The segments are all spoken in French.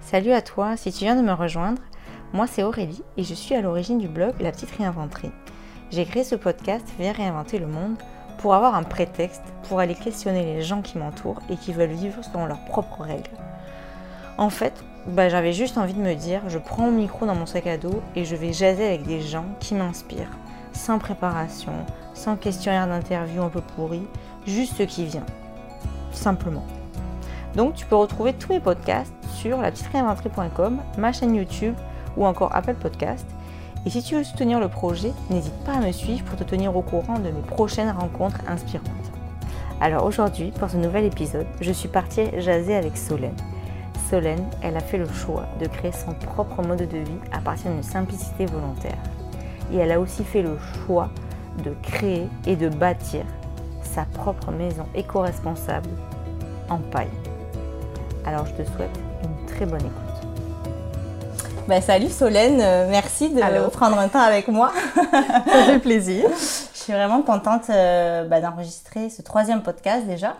Salut à toi, si tu viens de me rejoindre, moi c'est Aurélie et je suis à l'origine du blog La Petite Réinventerie. J'ai créé ce podcast Viens réinventer le monde pour avoir un prétexte pour aller questionner les gens qui m'entourent et qui veulent vivre selon leurs propres règles. En fait, bah, j'avais juste envie de me dire, je prends mon micro dans mon sac à dos et je vais jaser avec des gens qui m'inspirent, sans préparation, sans questionnaire d'interview un peu pourri, juste ce qui vient. Simplement. Donc tu peux retrouver tous mes podcasts sur la ma chaîne YouTube ou encore Apple Podcast. Et si tu veux soutenir le projet, n'hésite pas à me suivre pour te tenir au courant de mes prochaines rencontres inspirantes. Alors aujourd'hui, pour ce nouvel épisode, je suis partie jaser avec Solène. Solène, elle a fait le choix de créer son propre mode de vie à partir d'une simplicité volontaire. Et elle a aussi fait le choix de créer et de bâtir sa propre maison éco-responsable en paille. Alors je te souhaite une très bonne écoute. Ben, salut Solène, euh, merci de prendre un temps avec moi. Ça fait plaisir. Je suis vraiment contente euh, ben, d'enregistrer ce troisième podcast déjà.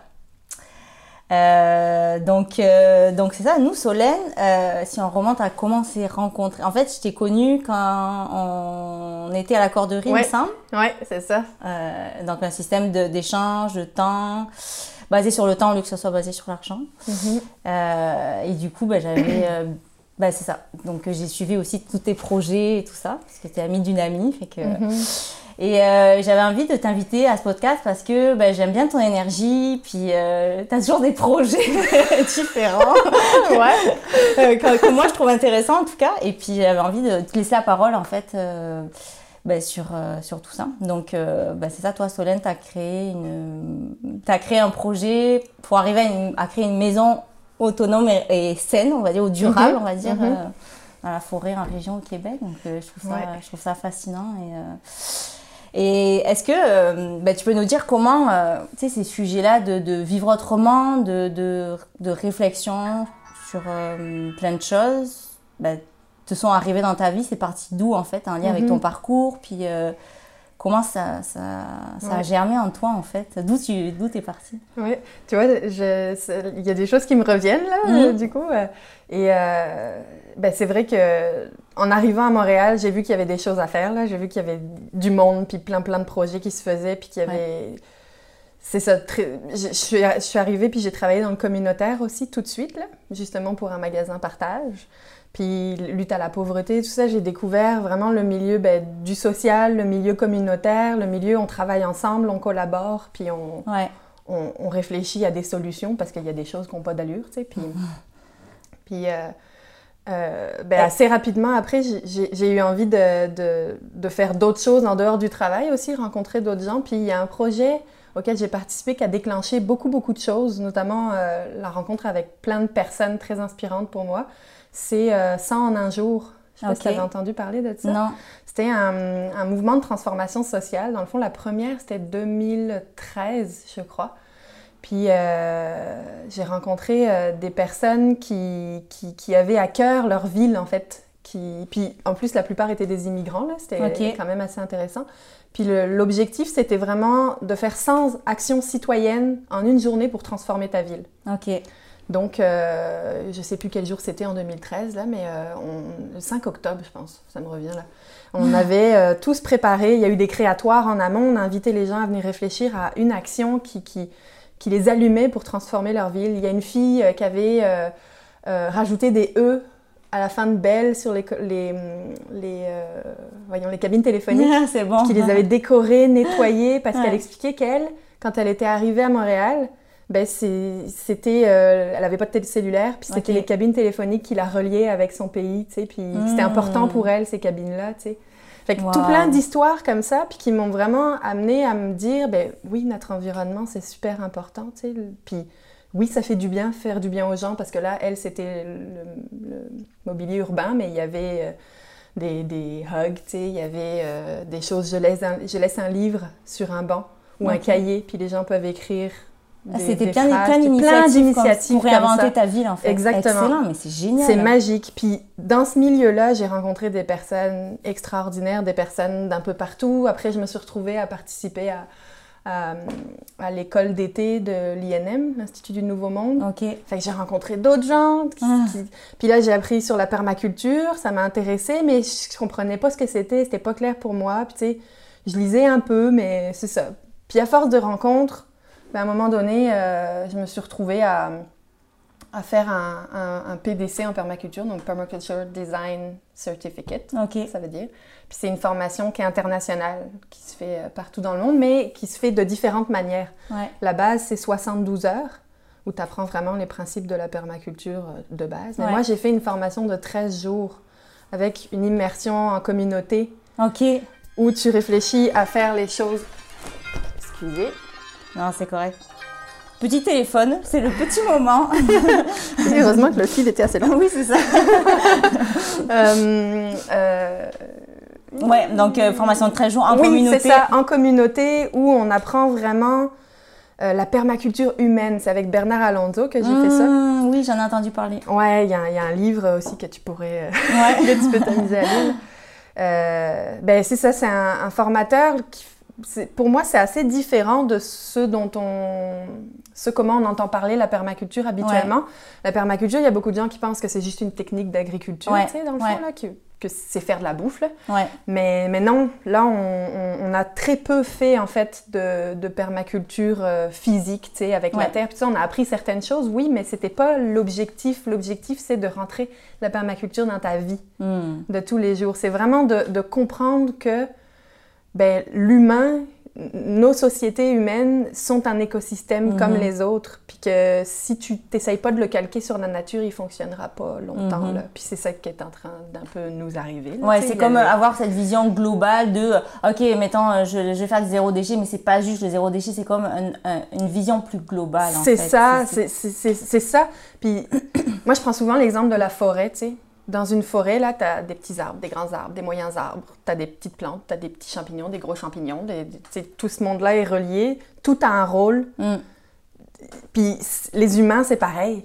Euh, donc, donc c'est ça. Nous, Solène, si on remonte à comment on s'est rencontrés. En fait, je t'ai connue quand on était à la corderie, ouais. il me semble. Oui, c'est ça. donc, un système d'échange de, de, temps basé sur le temps au lieu que ce soit basé sur l'argent. Mhm. Euh, et du coup, bah, j'avais. Euh, bah, c'est ça. Donc, euh, j'ai suivi aussi tous tes projets et tout ça, parce que tu es amie d'une amie. Fait que, mhm. Et j'avais envie de t'inviter à ce podcast parce que bah, j'aime bien ton énergie, puis tu as toujours des projets différents. ouais. que, moi, je trouve intéressant en tout cas. Et puis, j'avais envie de te laisser la parole en fait bah, sur, euh, sur tout ça. Donc, euh, bah, c'est ça, toi, Solène, tu as, créé une... as créé un projet pour arriver à, créer une maison autonome et, saine, on va dire, ou durable, on va dire, mhm. euh, dans la forêt en région au Québec. Donc, je, trouve ça, je trouve ça fascinant. Et, et est-ce que bah, tu peux nous dire comment, sais, ces sujets-là de, de, vivre autrement, de, de, de réflexion sur plein de choses, te sont arrivés dans ta vie C'est parti d'où en fait Un lien avec ton mhm. parcours Puis euh, comment ça, ça, ça a germé en toi en fait? D'où tu d'où es parti Oui, tu vois, il y a des choses qui me reviennent là, mhm. euh, du coup. Euh, et ben, c'est vrai que en arrivant à Montréal, j'ai vu qu'il y avait des choses à faire là. J'ai vu qu'il y avait du monde, puis plein plein de projets qui se faisaient, puis qu'il y avait. C'est ça. Je, suis, je suis arrivée, puis j'ai travaillé dans le communautaire aussi tout de suite, là, justement pour un magasin partage. Puis lutte à la pauvreté, tout ça, j'ai découvert vraiment le milieu ben, du social, le milieu communautaire, le milieu on travaille ensemble, on collabore, puis on, on, réfléchit à des solutions parce qu'il y a des choses qui n'ont pas d'allure, tu sais. Puis, puis euh, euh, ben, assez rapidement après, j'ai eu envie de, de, de faire d'autres choses en dehors du travail aussi, rencontrer d'autres gens. Puis il y a un projet auquel j'ai participé qui a déclenché beaucoup, beaucoup de choses, notamment euh, la rencontre avec plein de personnes très inspirantes pour moi c'est 100 euh, en un jour. Je sais pas si tu avais entendu parler de ça. Non. C'était un, mouvement de transformation sociale. Dans le fond, la première, c'était 2013, je crois. Puis euh, j'ai rencontré euh, des personnes qui, qui, avaient à cœur leur ville, en fait. Qui... Puis en plus, la plupart étaient des immigrants, là. C'était quand même assez intéressant. Puis l'objectif, c'était vraiment de faire 100 actions citoyennes en une journée pour transformer ta ville. OK. Donc, euh, je ne sais plus quel jour c'était en 2013, là, mais euh, le 5 octobre, je pense, ça me revient là. On avait euh, tous préparé, il y a eu des créatoires en amont, on a invité les gens à venir réfléchir à une action qui, qui, qui les allumait pour transformer leur ville. Il y a une fille qui avait rajouté des E à la fin de Belle sur les, les, les voyons, les cabines téléphoniques, bon. qui les avait décorées, nettoyées, parce qu'elle expliquait qu'elle, quand elle était arrivée à Montréal, ben c'était, euh, elle avait pas de cellulaire, puis c'était les cabines téléphoniques qui la reliaient avec son pays, tu sais, puis c'était hmm. important pour elle ces cabines-là, tu sais. Fait que tout plein d'histoires comme ça, puis qui m'ont vraiment amené à me dire, ben oui, notre environnement c'est super important, tu sais, puis oui, ça fait du bien, faire du bien aux gens, parce que là, elle, c'était le, mobilier urbain, mais il y avait euh, des, des, hugs, il y avait euh, des choses, je laisse, un, je laisse un livre sur un banc ou un cahier, puis les gens peuvent écrire ah, c'était plein, plein d'initiatives pour réinventer ta ville en fait. Exactement. Excellent, mais c'est génial. C'est magique. Puis dans ce milieu-là, j'ai rencontré des personnes extraordinaires, des personnes d'un peu partout. Après, je me suis retrouvée à participer à, à, à l'école d'été de l'INM, l'Institut du Nouveau Monde. Ok. Fait que j'ai rencontré d'autres gens. qui- Ah. qui- Puis là, j'ai appris sur la permaculture, ça m'a intéressée, mais je comprenais pas ce que c'était, c'était pas clair pour moi. Puis tu sais, je lisais un peu, mais c'est ça. Puis à force de rencontres, ben, à un moment donné, euh, je me suis retrouvée à, à faire un, un- un PDC en permaculture, donc Permaculture Design Certificate, Ok. ça veut dire. Puis c'est une formation qui est internationale, qui se fait euh, partout dans le monde, mais qui se fait de différentes manières. Ouais. La base, c'est 72 heures où tu apprends vraiment les principes de la permaculture euh, de base. Mais Ouais. moi, j'ai fait une formation de 13 jours avec une immersion en communauté Ok. où tu réfléchis à faire les choses. Excusez. Non, c'est correct. Petit téléphone, c'est le petit moment. Heureusement que le fil était assez long. oui, c'est ça. Euh, euh, Ouais, donc euh, formation de 13 jours en oui, communauté. c'est ça, en communauté où on apprend vraiment euh, la permaculture humaine. C'est avec Bernard Alonso que j'ai fait ça. Mmh, Oui, j'en ai entendu parler. Ouais, il y, a un- il y a un livre aussi que tu pourrais, euh, Ouais. que tu peux t'amuser à lire. Ben c'est ça, c'est un, un formateur qui, pour moi, c'est assez différent de ce dont on, ce comment on entend parler la permaculture habituellement. La permaculture, il y a beaucoup de gens qui pensent que c'est juste une technique d'agriculture, Ouais, tu sais, dans le fond là, que, que c'est faire de la bouffe là. Mais, mais non, là, on, on- on a très peu fait, en fait, de, de permaculture euh, physique, tu sais, avec la terre. Puis on a appris certaines choses, oui, mais c'était pas l'objectif. L'objectif, c'est de rentrer la permaculture dans ta vie Mmh. de tous les jours. C'est vraiment de, de comprendre que ben, l'humain, nos sociétés humaines sont un écosystème Mhm. comme les autres, puis que si tu t'essayes pas de le calquer sur la nature, il fonctionnera pas longtemps. Mhm. Puis c'est ça qui est en train d'un peu nous arriver. là, Ouais, c'est comme euh, avoir cette vision globale de, euh, ok, mettons, euh, je, je vais faire du zéro déchet, mais c'est pas juste le zéro déchet, c'est comme un- un- une vision plus globale. C'est ça, c'est ça. Puis moi, je prends souvent l'exemple de la forêt, tu sais. Dans une forêt, là, tu as des petits arbres, des grands arbres, des moyens arbres, tu as des petites plantes, tu as des petits champignons, des gros champignons. des- tout ce monde-là est relié. Tout a un rôle. Mm. Puis les humains, c'est pareil.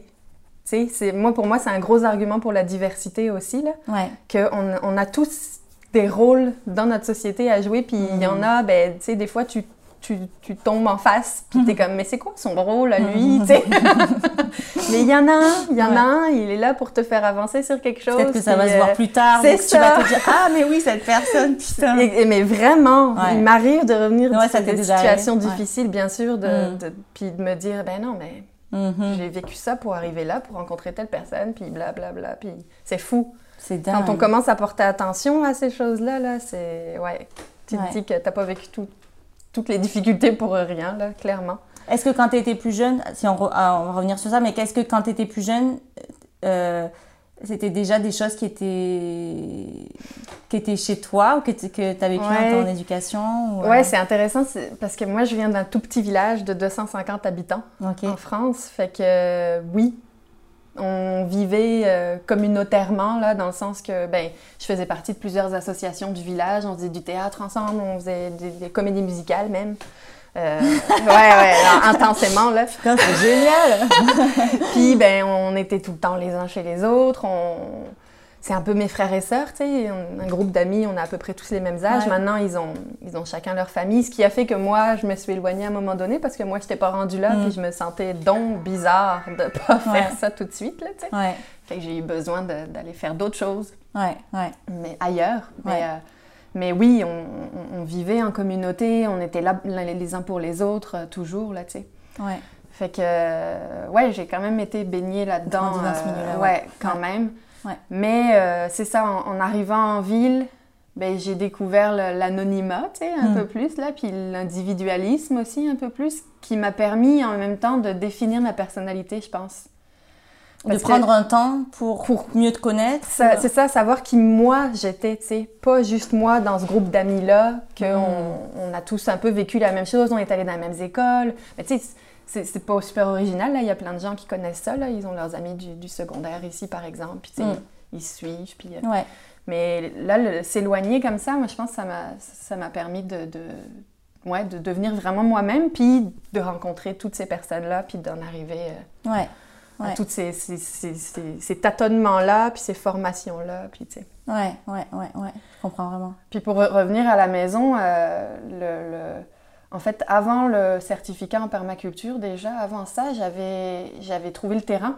C'est- moi, pour moi, c'est un gros argument pour la diversité aussi, là. Ouais. Qu'on on a tous des rôles dans notre société à jouer, puis il y en a, ben, tu sais, des fois, tu, tu, tu tombes en face, puis t'es comme, mais c'est quoi son rôle à lui, tu sais? mais il y en a un, il y en a un, il est là pour te faire avancer sur quelque chose. Peut-être que ça va puis, se voir euh, plus tard. c'est donc Tu vas ça. te dire, ah, mais oui, cette personne, putain. et- et- mais vraiment, Ouais. il m'arrive de revenir Ouais, ça t'est des situations arrivé, ouais. difficiles, bien sûr, de, Mm. de- puis de me dire, ben non, mais Mhm. j'ai vécu ça pour arriver là, pour rencontrer telle personne, puis blablabla, puis c'est fou. C'est dingue. Quand on commence à porter attention à ces choses-là, là, c'est. Ouais. Tu Ouais. te dis que t'as pas vécu tout- toutes les difficultés pour rien, là, clairement. Est-ce que quand tu étais plus jeune, si on, re- ah, on va revenir sur ça, mais qu'est-ce que quand tu étais plus jeune, euh, c'était déjà des choses qui étaient, qui étaient chez toi ou que tu as vécu Ouais. dans ton éducation ou, euh, Ouais, c'est intéressant parce que moi, je viens d'un tout petit village de 250 habitants en France. Fait que, euh, oui, on vivait euh, communautairement, là, dans le sens que, ben, je faisais partie de plusieurs associations du village. On faisait du théâtre ensemble, on faisait des, des comédies musicales même. Euh, ouais, ouais, intensément, là. Putain, c'est génial! Puis, ben, on était tout le temps les uns chez les autres. On... C'est un peu mes frères et sœurs, tu sais. Un groupe d'amis, on a à peu près tous les mêmes âges. Ouais. Maintenant, ils ont, ils ont chacun leur famille. Ce qui a fait que moi, je me suis éloignée à un moment donné parce que moi, je n'étais pas rendue là. Mm. Puis je me sentais donc bizarre de pas Ouais. faire ça tout de suite, là, tu sais. Ouais, Fait que j'ai eu besoin d'aller faire d'autres choses, ouais, ouais. mais ailleurs. Mais, euh, mais oui, on, on- on vivait en communauté. On était là les uns pour les autres, euh, toujours, là, tu sais. ouais. Fait que, euh, ouais, j'ai quand même été baignée là-dedans. Milieu-là, ouais. quand même. Ouais. Mais euh, c'est ça, en, en arrivant en ville, ben, j'ai découvert l'anonymat, tu sais, un Mm. peu plus, là, puis l'individualisme aussi, un peu plus, qui m'a permis en même temps de définir ma personnalité, je pense. De Parce prendre un temps pour, Pour- mieux te connaître. C'est ça, savoir qui moi j'étais, tu sais. Pas juste moi dans ce groupe d'amis-là, qu'on Mm. on a tous un peu vécu la même chose, on est allés dans les mêmes écoles. Mais tu sais, c'est- pas super original, là. Il y a plein de gens qui connaissent ça, là. Ils ont leurs amis du, du secondaire ici, par exemple. Puis Mm. ils suivent. Puis, euh, Ouais, Mais là, s'éloigner comme ça, moi, je pense que ça m'a permis de, de, ouais, de devenir vraiment moi-même, puis de rencontrer toutes ces personnes-là, puis d'en arriver euh, ouais, à tous ces, ces, ces- ces- tâtonnements-là, puis ces formations-là, puis tu sais. ouais, ouais, ouais, ouais. Je comprends vraiment. Puis pour re- revenir à la maison, euh, le, le- En fait, avant le certificat en permaculture, déjà, avant ça, j'avais, trouvé le terrain,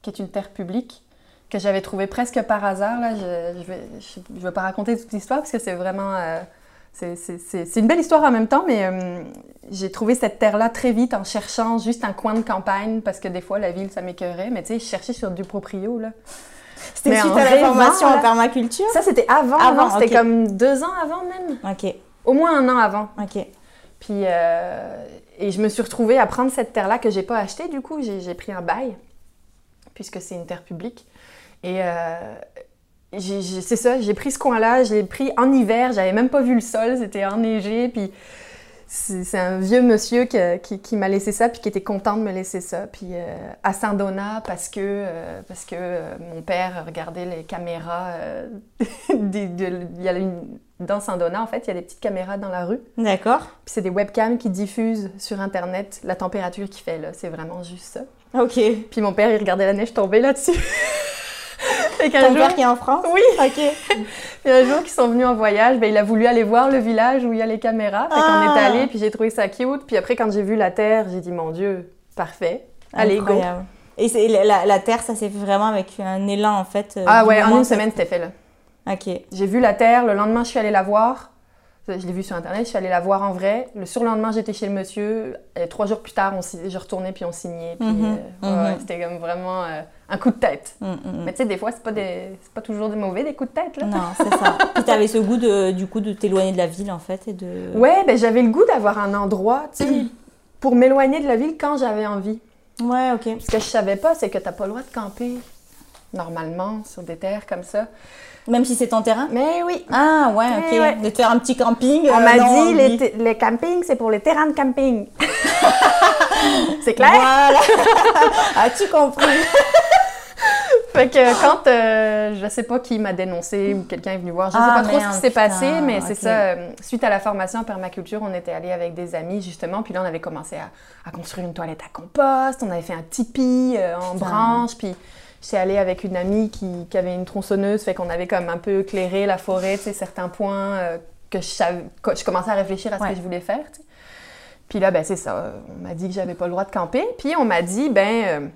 qui est une terre publique, que j'avais trouvé presque par hasard. Là. Je ne vais, je, vais, pas raconter toute l'histoire parce que c'est vraiment... Euh, c'est, une belle histoire en même temps, mais euh, j'ai trouvé cette terre-là très vite en cherchant juste un coin de campagne parce que des fois, la ville, ça m'écœurait. Mais tu sais, je cherchais sur du proprio, là. C'était suite à la formation en permaculture? Ça, c'était avant. avant c'était comme deux ans avant même. OK. Au moins un an avant. OK. Puis, euh, et je me suis retrouvée à prendre cette terre-là que j'ai pas achetée, du coup, j'ai pris un bail, puisque c'est une terre publique. Et euh, c'est ça, j'ai pris ce coin-là, je l'ai pris en hiver, j'avais même pas vu le sol, c'était enneigé, puis c'est un vieux monsieur qui, m'a laissé ça, puis qui était content de me laisser ça. Puis euh, à Saint-Donat, parce que, parce que mon père regardait les caméras. dans Saint-Donat, en fait, il y a des petites caméras dans la rue. D'accord. Puis c'est des webcams qui diffusent sur Internet la température qu'il fait, là. C'est vraiment juste ça. OK. Puis mon père, il regardait la neige tomber là-dessus. Ton père qui est en France? Oui. OK. puis un jour qu'ils sont venus en voyage, ben, il a voulu aller voir le village où il y a les caméras. Fait qu'on est ah. allé, puis j'ai trouvé ça cute. Puis après, quand j'ai vu la terre, j'ai dit, mon Dieu, parfait. Allez, Incroyable. go. Et la, la, terre, ça s'est fait vraiment avec un élan, en fait. Euh, ah ouais, en une semaine, c'était fait, là. OK. J'ai vu la terre. Le lendemain, je suis allée la voir. Je l'ai vu sur Internet, je suis allée la voir en vrai. Le surlendemain, j'étais chez le monsieur. Et trois jours plus tard, on, je retournais, puis on signait. Puis, mhm. Euh, mhm. c'était comme vraiment euh, un coup de tête. Mhm, Mais tu sais, des fois, c'est pas, des, pas toujours des mauvais, des coups de tête. Là. Non, c'est ça. puis t'avais ce goût, de, du coup, de t'éloigner de la ville, en fait. Et de... Ouais, ben, j'avais le goût d'avoir un endroit, tu sais, pour m'éloigner de la ville quand j'avais envie. Ouais, OK. Ce que je savais pas, c'est que t'as pas le droit de camper, normalement, sur des terres comme ça. Même si c'est ton terrain Mais oui. Ah ouais, ok. De faire un petit camping. On m'a euh, dit, les, les, campings, c'est pour les terrains de camping. c'est clair? Voilà. As-tu compris Fait que quand, euh, je sais pas qui m'a dénoncé ou quelqu'un est venu voir, je sais ah, pas trop ce qui s'est passé, mais c'est ça. Euh, suite à la formation en permaculture, on était allé avec des amis justement, puis là on avait commencé à, à construire une toilette à compost, on avait fait un tipi en branche, puis J'étais allée avec une amie qui, qui, avait une tronçonneuse, fait qu'on avait comme un peu éclairé la forêt, tu sais, certains points euh, que je, savais, je commençais à réfléchir à ce que je voulais faire. Puis là, ben c'est ça. On m'a dit que j'avais pas le droit de camper. Puis on m'a dit, ben, euh,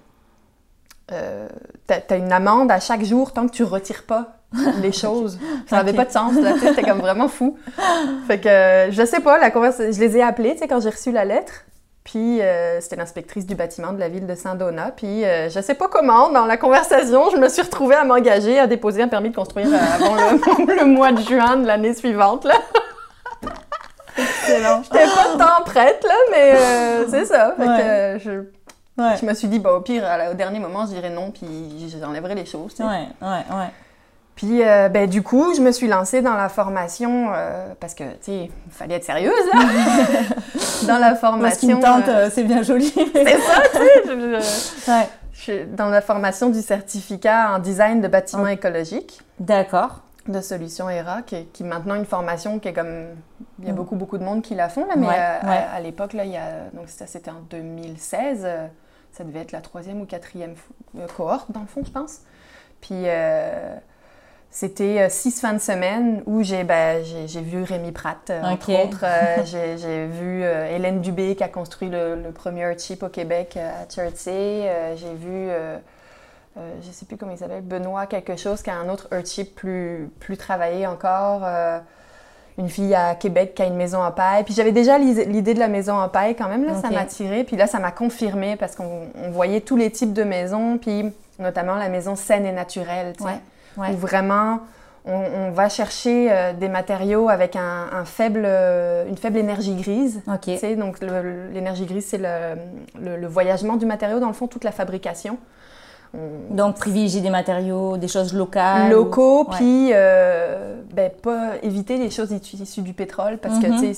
euh t'as as une amende à chaque jour tant que tu retires pas les choses. Ça n'avait pas de sens, là, c'était comme vraiment fou. Fait que, je sais pas, la conversation, je les ai appelés, tu sais, quand j'ai reçu la lettre. Puis euh, c'était l'inspectrice du bâtiment de la ville de Saint-Donat. Puis euh, je sais pas comment, dans la conversation, je me suis retrouvée à m'engager à déposer un permis de construire euh, avant le, mois de juin de l'année suivante. Là. Excellent. J'étais pas tant prête, là, mais c'est ça. Fait que, je, je, me suis dit, bah, au pire, au dernier moment, je dirais non, puis j'enlèverai les choses. Ouais, ouais, ouais. Puis, euh, ben, du coup, je me suis lancée dans la formation euh, parce que, tu sais, il fallait être sérieuse, là. dans la formation. tente, euh, c'est bien joli. c'est ça, tu sais. Je, suis dans la formation du certificat en design de bâtiments écologiques. D'accord. De Solutions ERA, qui, qui est maintenant une formation qui est comme. Il y a mm. beaucoup, beaucoup de monde qui la font, là, mais à, l'époque, là, il y a. Donc, c'était en 2016. ça devait être la troisième ou quatrième cohorte, dans le fond, je pense. Puis. C'était euh, six fins de semaine où j'ai ben, vu Rémi Pratt, euh, entre autres. Euh, j'ai vu Hélène Dubé qui a construit le, premier Earthship au Québec à Chertsey. j'ai vu, je ne sais plus comment il s'appelle, Benoît quelque chose qui a un autre Earthship plus, plus travaillé encore. une fille à Québec qui a une maison en paille. Puis j'avais déjà l'idée de la maison en paille quand même, là, ça m'a attiré. Puis là, ça m'a confirmé parce qu'on voyait tous les types de maisons, puis notamment la maison saine et naturelle. Où vraiment, on, va chercher euh, des matériaux avec un, faible, euh, une faible énergie grise. donc l'énergie grise, c'est le, voyagement du matériau, dans le fond, toute la fabrication. Donc privilégier des matériaux, des choses locales. Locaux, puis euh, ben, pas éviter les choses issues du pétrole parce que, mhm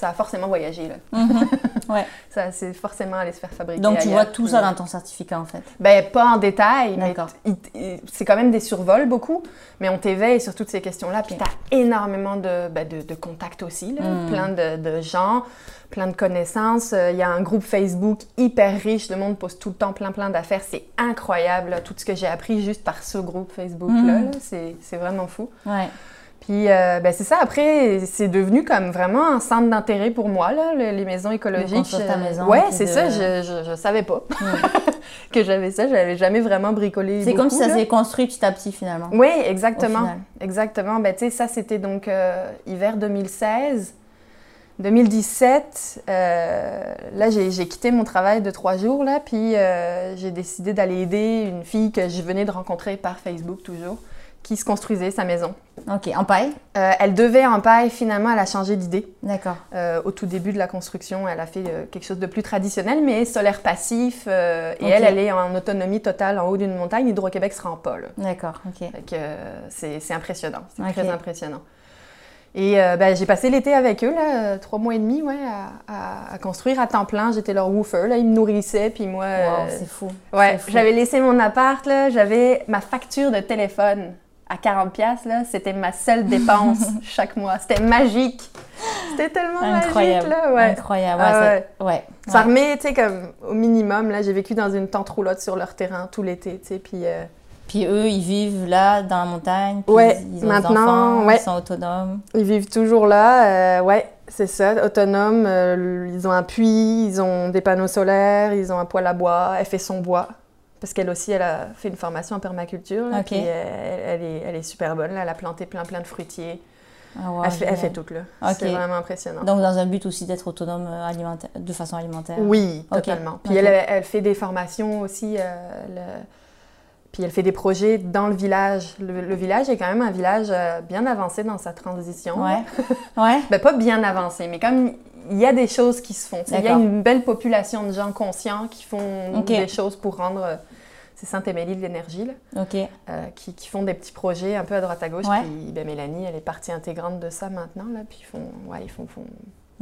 ça a forcément voyagé. Là. Mhm. ouais. ça, c'est forcément aller se faire fabriquer. Donc, tu vois tout ça dans ton certificat, en fait? Ben, pas en détail, mais c'est quand même des survols, beaucoup, mais on t'éveille sur toutes ces questions-là. Puis, tu as énormément de, ben, de, de, contacts aussi, là, mhm. plein de, de, gens, plein de connaissances. Il y a un groupe Facebook hyper riche, le monde pose tout le temps plein, plein d'affaires. C'est incroyable, tout ce que j'ai appris juste par ce groupe Facebook-là. Mhm. C'est vraiment fou. Ouais. Puis euh, ben, c'est ça, après, c'est devenu comme vraiment un centre d'intérêt pour moi, là, le- les maisons écologiques. construire ta Euh, maison, ouais, c'est de- ça, je, je, je savais pas que j'avais ça, j'avais jamais vraiment bricolé. C'est comme si ça s'est construit petit à petit finalement. Oui, exactement. Exactement. Ben, tu sais, ça, c'était donc euh, hiver 2016. 2017, euh, là, j'ai quitté mon travail de trois jours, là, puis j'ai décidé d'aller aider une fille que je venais de rencontrer par Facebook toujours, qui se construisait sa maison. Ok, en paille Euh, elle devait en paille, finalement, elle a changé d'idée. D'accord. Euh, au tout début de la construction, elle a fait euh, quelque chose de plus traditionnel, mais solaire passif. et elle, elle est en autonomie totale en haut d'une montagne. Hydro-Québec se rend pas, là. D'accord, ok. C'est impressionnant. C'est très impressionnant. Et ben, j'ai passé l'été avec eux, là, trois mois et demi, ouais, à, à- à construire à temps plein. J'étais leur woofer, là, ils me nourrissaient, puis moi... Wow, c'est fou. ouais, j'avais laissé mon appart, j'avais ma facture de téléphone à 40 pièces là, c'était ma seule dépense chaque mois. C'était magique. C'était tellement Incroyable. magique, là, ouais. Incroyable. Ah ouais, ouais. ça- ouais. Ça remet, tu sais, comme au minimum, là, j'ai vécu dans une tente roulotte sur leur terrain tout l'été, tu sais, puis... euh, Puis eux, ils vivent là, dans la montagne. Puis Ouais, ils ont maintenant, enfants, ouais. ils sont autonomes. Ils vivent toujours là, euh, ouais, c'est ça, autonomes. euh, ils ont un puits, ils ont des panneaux solaires, ils ont un poêle à bois. Elle fait son bois. Parce qu'elle aussi, elle a fait une formation en permaculture. là, puis elle, elle est, elle est super bonne. là. Elle a planté plein, plein de fruitiers. Ah, wow, elle, fait, elle génial. fait tout, là. Ok. C'est vraiment impressionnant. Donc, dans un but aussi d'être autonome euh, alimentaire, de façon alimentaire. Oui, Ok. totalement. Puis elle, elle fait des formations aussi. euh, le- Puis elle fait des projets dans le village. Le, le village est quand même un village euh, bien avancé dans sa transition. Ouais. ouais. Ben, pas bien avancé, mais comme il y a des choses qui se font. Il y a une belle population de gens conscients qui font des choses pour rendre. euh, c'est Saint-Émilie de l'énergie, là, Ok. euh, qui, qui font des petits projets un peu à droite à gauche. Ouais. Puis ben, Mélanie, elle est partie intégrante de ça maintenant. Là, puis ils font, ouais, ils font, font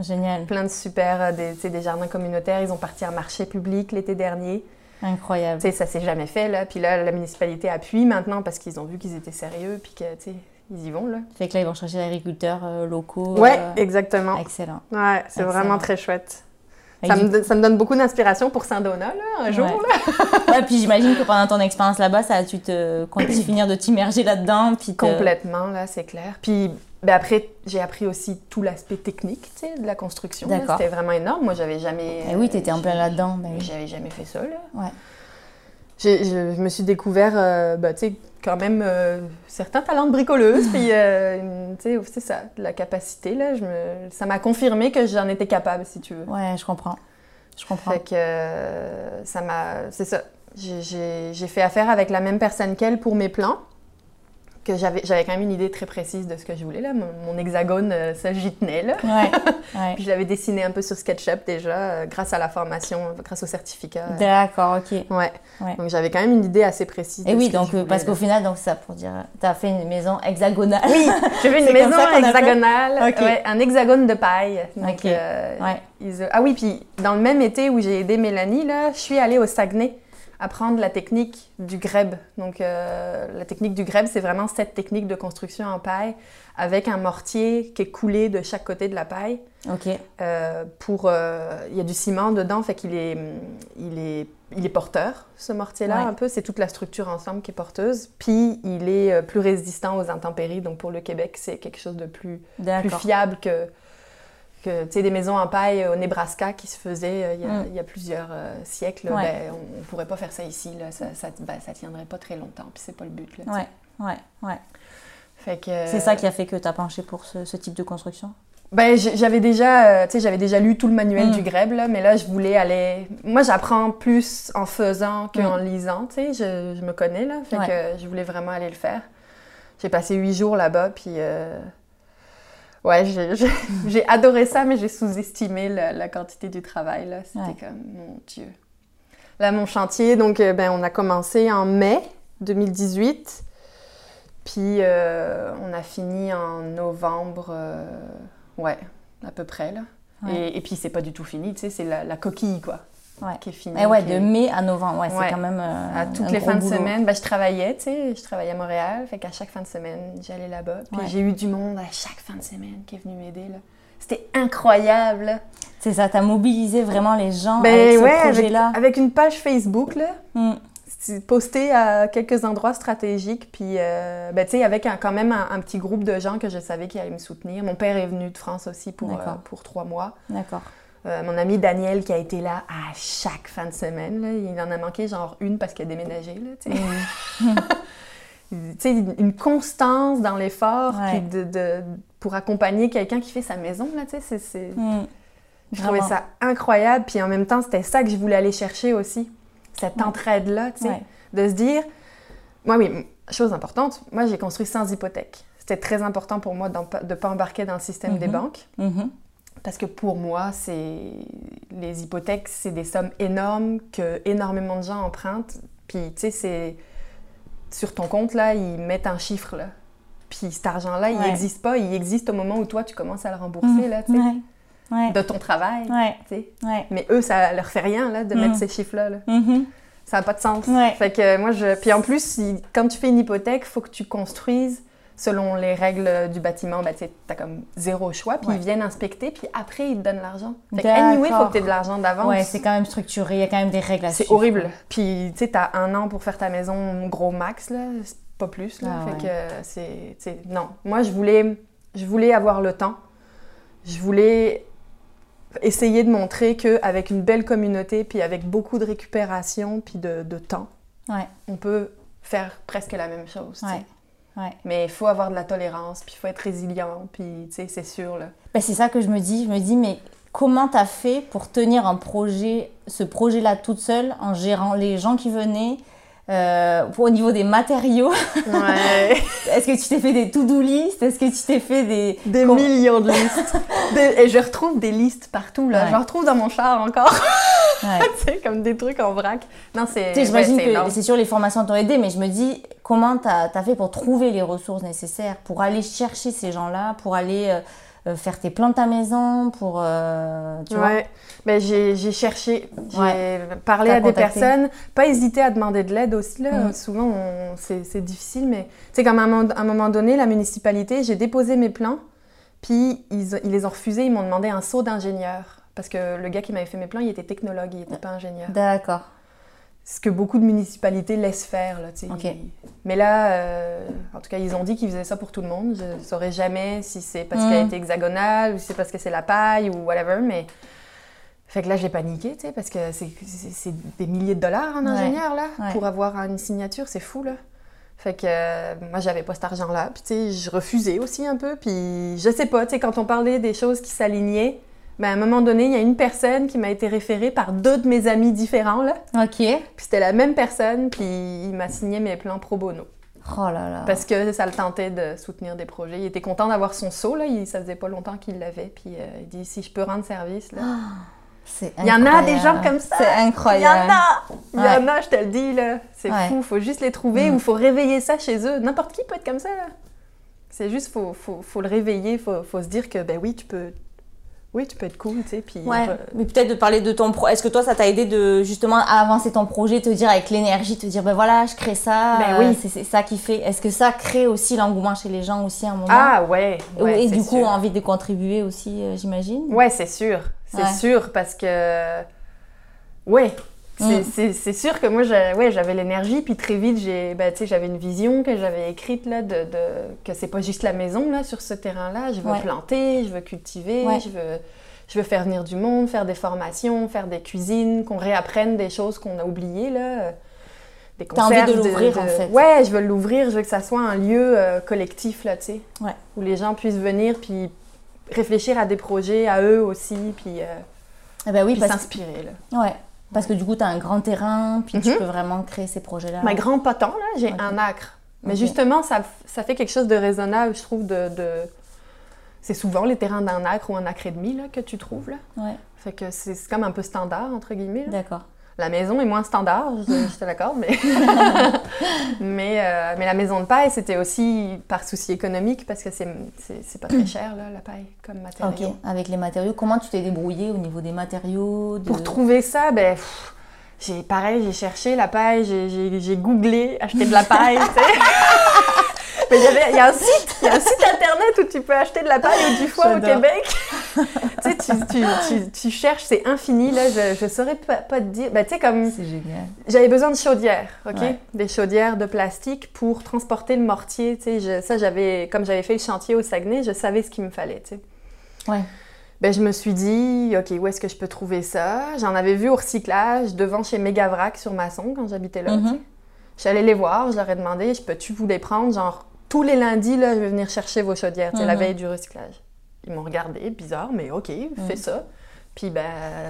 Génial. plein de super. euh, des, des jardins communautaires. Ils ont parti un marché public l'été dernier. Incroyable. Tu sais, ça s'est jamais fait. Là. Puis là, la municipalité appuie maintenant parce qu'ils ont vu qu'ils étaient sérieux. Puis que, tu ils y vont. Là. Fait que là, ils vont chercher des agriculteurs euh, locaux. Ouais, euh, exactement. Excellent. Ouais, c'est vraiment très chouette. Ça me, ça me donne beaucoup d'inspiration pour Saint-Donat, là, un jour. Ouais. là. Ouais, puis j'imagine que pendant ton expérience là-bas, ça a dû te finir de t'immerger là-dedans, puis te- Complètement, là, c'est clair. Puis ben après, j'ai appris aussi tout l'aspect technique, tu sais, de la construction. C'était vraiment énorme. Moi, j'avais jamais... Eh oui, t'étais en plein là-dedans. Ben oui. J'avais jamais fait ça, là. Ouais. Je, je me suis découvert, euh, ben, tu sais, quand même euh, certains talents de bricoleuse, puis, euh, une- tu sais, c'est ça, la capacité, là. Je me, ça m'a confirmé que j'en étais capable, si tu veux. Ouais, je comprends. Je comprends. Fait que euh, ça m'a. C'est ça. J'ai fait affaire avec la même personne qu'elle pour mes plans. Que j'avais j'avais quand même une idée très précise de ce que je voulais. Là. Mon, mon hexagone, euh, ça j'y tenais. Là. Ouais, ouais. Puis je l'avais dessiné un peu sur SketchUp déjà, euh, grâce à la formation, grâce au certificat. D'accord, ok. Ouais. Ouais. Donc j'avais quand même une idée assez précise. Et de oui, ce que donc je voulais, parce qu'au final, donc ça pour dire, t'as fait une maison hexagonale. Oui, j'ai vu une maison hexagonale, Ok. ouais, un hexagone de paille. Donc, Ok. euh, Ouais. ils Ah oui, puis dans le même été où j'ai aidé Mélanie, là, je suis allée au Saguenay apprendre la technique du grèbe. Donc euh, la technique du grèbe, c'est vraiment cette technique de construction en paille avec un mortier qui est coulé de chaque côté de la paille. Ok. Euh, pour, euh, il y a du ciment dedans, fait qu'il est, il est, il est porteur, ce mortier-là, Ouais. un peu. C'est toute la structure ensemble qui est porteuse. Puis, il est plus résistant aux intempéries. Donc, pour le Québec, c'est quelque chose de plus, plus fiable que, que tu sais, des maisons en paille au Nebraska qui se faisaient euh, il y a, Mm. il y a plusieurs euh, siècles. Ouais. Ben, on ne pourrait pas faire ça ici. Là. Ça, ça, ben, ça tiendrait pas très longtemps. Puis, c'est pas le but. Là, tu. Ouais, ouais, ouais. Fait que, C'est ça qui a fait que t'as penché pour ce, ce type de construction? Ben, j'avais déjà, euh, tu sais, j'avais déjà lu tout le manuel Mm. du grèbe, là, mais là, je voulais aller... Moi, j'apprends plus en faisant qu'en Mm. lisant, tu sais, je, je me connais, là, fait Ouais. que je voulais vraiment aller le faire. J'ai passé huit jours là-bas, puis... euh, Ouais, j'ai- adoré ça, mais j'ai sous-estimé la, la quantité du travail. C'était Ouais. comme, mon Dieu. Là, mon chantier, donc, euh, ben, on a commencé en mai 2018, puis euh, on a fini en novembre, euh, ouais, à peu près, là. Ouais. Et, et puis, c'est pas du tout fini, tu sais, c'est la, la coquille, quoi, Ouais. qui est finie. Et ouais, qui de est- mai à novembre, ouais, Ouais. c'est quand même. euh, à toutes un les fins de boulot. semaine, ben, je travaillais, tu sais, je travaillais à Montréal, fait qu'à chaque fin de semaine, j'allais là-bas. Puis j'ai eu du monde à chaque fin de semaine qui est venu m'aider, là. C'était incroyable. C'est ça, t'as mobilisé vraiment les gens Ben avec ce avec, projet-là. avec une page Facebook, là, Mm. posté à quelques endroits stratégiques, puis euh, ben, tu sais, avec un- quand même un, un petit groupe de gens que je savais qui allaient me soutenir. Mon père est venu de France aussi pour, euh, pour trois mois. D'accord. Euh, mon ami Daniel qui a été là à chaque fin de semaine, là, il en a manqué genre une parce qu'il a déménagé. Là, sais, une constance dans l'effort Ouais. puis de, de- pour accompagner quelqu'un qui fait sa maison. Là, tu sais, c'est- Mm. je trouvais ça incroyable. Puis en même temps, c'était ça que je voulais aller chercher aussi. Cette Ouais. entraide-là, tu sais. Ouais. De se dire, moi oui, chose importante, moi j'ai construit sans hypothèque. C'était très important pour moi de ne pas embarquer dans le système des Mhm. banques. Mhm. Parce que pour moi, c'est les hypothèques, c'est des sommes énormes que énormément de gens empruntent. Puis tu sais, c'est sur ton compte là, ils mettent un chiffre là. Puis cet argent-là, il n'existe pas. Il existe au moment où toi, tu commences à le rembourser Mhm. là, tu sais, Ouais. Ouais. de ton travail. Mais eux, ça leur fait rien là de Mhm. mettre ces chiffres-là. là. Mhm. Ça n'a pas de sens. Fait que moi, je... Puis en plus, quand tu fais une hypothèque, il faut que tu construises selon les règles du bâtiment. Ben, tu as comme zéro choix, puis Ouais. ils viennent inspecter, puis après, ils te donnent l'argent. Fait que anyway, il faut que tu aies de l'argent d'avance. Ouais, c'est quand même structuré, il y a quand même des règles à C'est suivre. horrible. Puis, tu sais, t'as un an pour faire ta maison gros max, là. C'est pas plus, là. Ah fait ouais. que c'est... tu Non. Moi, je voulais... Je voulais avoir le temps. Je voulais essayer de montrer qu'avec une belle communauté, puis avec beaucoup de récupération, puis de, de temps, Ouais. on peut faire presque la même chose. tu. Ouais. Ouais. Mais il faut avoir de la tolérance, puis il faut être résilient, puis tu sais, c'est sûr, là. Ben, c'est ça que je me dis. Je me dis, mais comment t'as fait pour tenir un projet, ce projet-là toute seule, en gérant les gens qui venaient, euh, pour- au niveau des matériaux Ouais. Est-ce que tu t'es fait des to-do list? Est-ce que tu t'es fait des... Des Com- millions de listes. Des- Et je retrouve des listes partout, là. Ouais. Je retrouve dans mon char encore. Ouais. sais, comme des trucs en vrac. Non, c'est... J'imagine c'est que c'est sûr les formations t'ont aidé, mais je me dis comment t'as as fait pour trouver les ressources nécessaires, pour aller chercher ces gens-là, pour aller euh, faire tes plans de ta maison, pour euh, tu vois. Ouais. Ben, j'ai cherché, j'ai Ouais. parlé à des personnes, pas hésiter à demander de l'aide aussi. Là. Mhm. Souvent, c'est difficile, mais tu sais, comme à un, moment, à un moment donné, la municipalité, j'ai déposé mes plans, puis ils, ils les ont refusés, ils m'ont demandé un saut d'ingénieur. Parce que le gars qui m'avait fait mes plans, il était technologue, il n'était pas ingénieur. D'accord. Ce que beaucoup de municipalités laissent faire. Là, Mais là, euh, en tout cas, ils ont dit qu'ils faisaient ça pour tout le monde. Je ne saurais jamais si c'est parce qu'elle était hexagonale ou si c'est parce que c'est la paille ou whatever, mais... Fait que là, j'ai paniqué, tu sais, parce que c'est- des milliers de dollars en Ouais. ingénieur, là, Ouais. pour avoir une signature, c'est fou, là. Fait que euh, moi, j'avais pas cet argent-là, puis tu sais, je refusais aussi un peu, puis je sais pas, tu sais, quand on parlait des choses qui s'alignaient, ben, à un moment donné, il y a une personne qui m'a été référée par deux de mes amis différents, là, Ok. puis c'était la même personne, puis il m'a signé mes plans pro bono. Oh là là. Parce que ça le tentait de soutenir des projets. Il était content d'avoir son saut, là. Il, ça faisait pas longtemps qu'il l'avait. Puis euh, il dit si je peux rendre service, là. C'est Il y en a des incroyable. gens comme ça. C'est Il y incroyable. en a Il y en a, je te le dis, là. C'est Ouais. fou. Faut juste les trouver Mm. ou faut réveiller ça chez eux. N'importe qui peut être comme ça, là. C'est juste, faut, faut, faut le réveiller. Faut, faut se dire que, ben oui, tu peux. Oui, tu peux être cool, tu sais. Puis. Ouais, mais peut-être de parler de ton pro. Est-ce que toi, ça t'a aidé de justement à avancer ton projet, te dire avec l'énergie, te dire ben voilà, je crée ça, Ben euh, oui. c'est ça qui fait. Est-ce que ça crée aussi l'engouement chez les gens aussi à un moment? Ah, ouais. Et- ouais, Et du coup, sûr. envie de contribuer aussi, euh, j'imagine? Ouais, c'est sûr. C'est Ouais. sûr parce que. Ouais. C'est Mm. c'est- sûr que moi, ouais, j'avais l'énergie, puis très vite, sais, j'avais une vision que j'avais écrite, là, de, de- que c'est pas juste la maison, là, sur ce terrain-là. Je veux Ouais. planter, je veux cultiver, Ouais. je, veux, je veux faire venir du monde, faire des formations, faire des cuisines, qu'on réapprenne des choses qu'on a oubliées, là. Des T'as envie de l'ouvrir, en fait. Ouais, je veux l'ouvrir, je veux que ça soit un lieu euh, collectif, là, tu sais. Ouais. Où les gens puissent venir, puis réfléchir à des projets, à eux aussi, puis... euh, Eh ben oui, puis parce, s'inspirer. Là. ouais, parce que du coup, tu as un grand terrain, puis tu Mhm. peux vraiment créer ces projets-là. Ma grand potent, là, j'ai un acre. Mais justement, ça, ça fait quelque chose de raisonnable, je trouve, de... de- C'est souvent les terrains d'un acre ou un acre et demi là, que tu trouves. Là. Ouais, Fait que c'est comme un peu standard, entre guillemets. d'accord. La maison est moins standard, je, je te l'accorde, mais... mais, euh, mais la maison de paille, c'était aussi par souci économique, parce que c'est pas très cher, là, la paille, comme matériau. Ok, avec les matériaux, comment tu t'es débrouillé au niveau des matériaux de... Pour trouver ça, ben, j'ai pareil, j'ai cherché la paille, j'ai- googlé, acheter de la paille, tu sais. Mais il y avait- il y, a un site, il y a un site internet où tu peux acheter de la paille ou du foie au. Québec. tu sais, tu, tu, tu, tu cherches, c'est infini, là, je, je saurais pas, pas te dire. Tu sais, comme. C'est génial. J'avais besoin de chaudières, OK? Ouais. Des chaudières de plastique pour transporter le mortier, tu sais. Ça, j'avais. Comme j'avais fait le chantier au Saguenay, je savais ce qu'il me fallait, tu sais. Ouais. Ben, je me suis dit, OK, où est-ce que je peux trouver ça? J'en avais vu au recyclage devant chez Megavrac sur Masson quand j'habitais là. Je suis allée les voir, je leur ai demandé, je peux-tu vous les prendre? Genre, tous les lundis, là, je vais venir chercher vos chaudières, sais, la Mhm. veille du recyclage. Ils m'ont regardé, bizarre, mais OK, fais Mhm. ça. Puis, ben,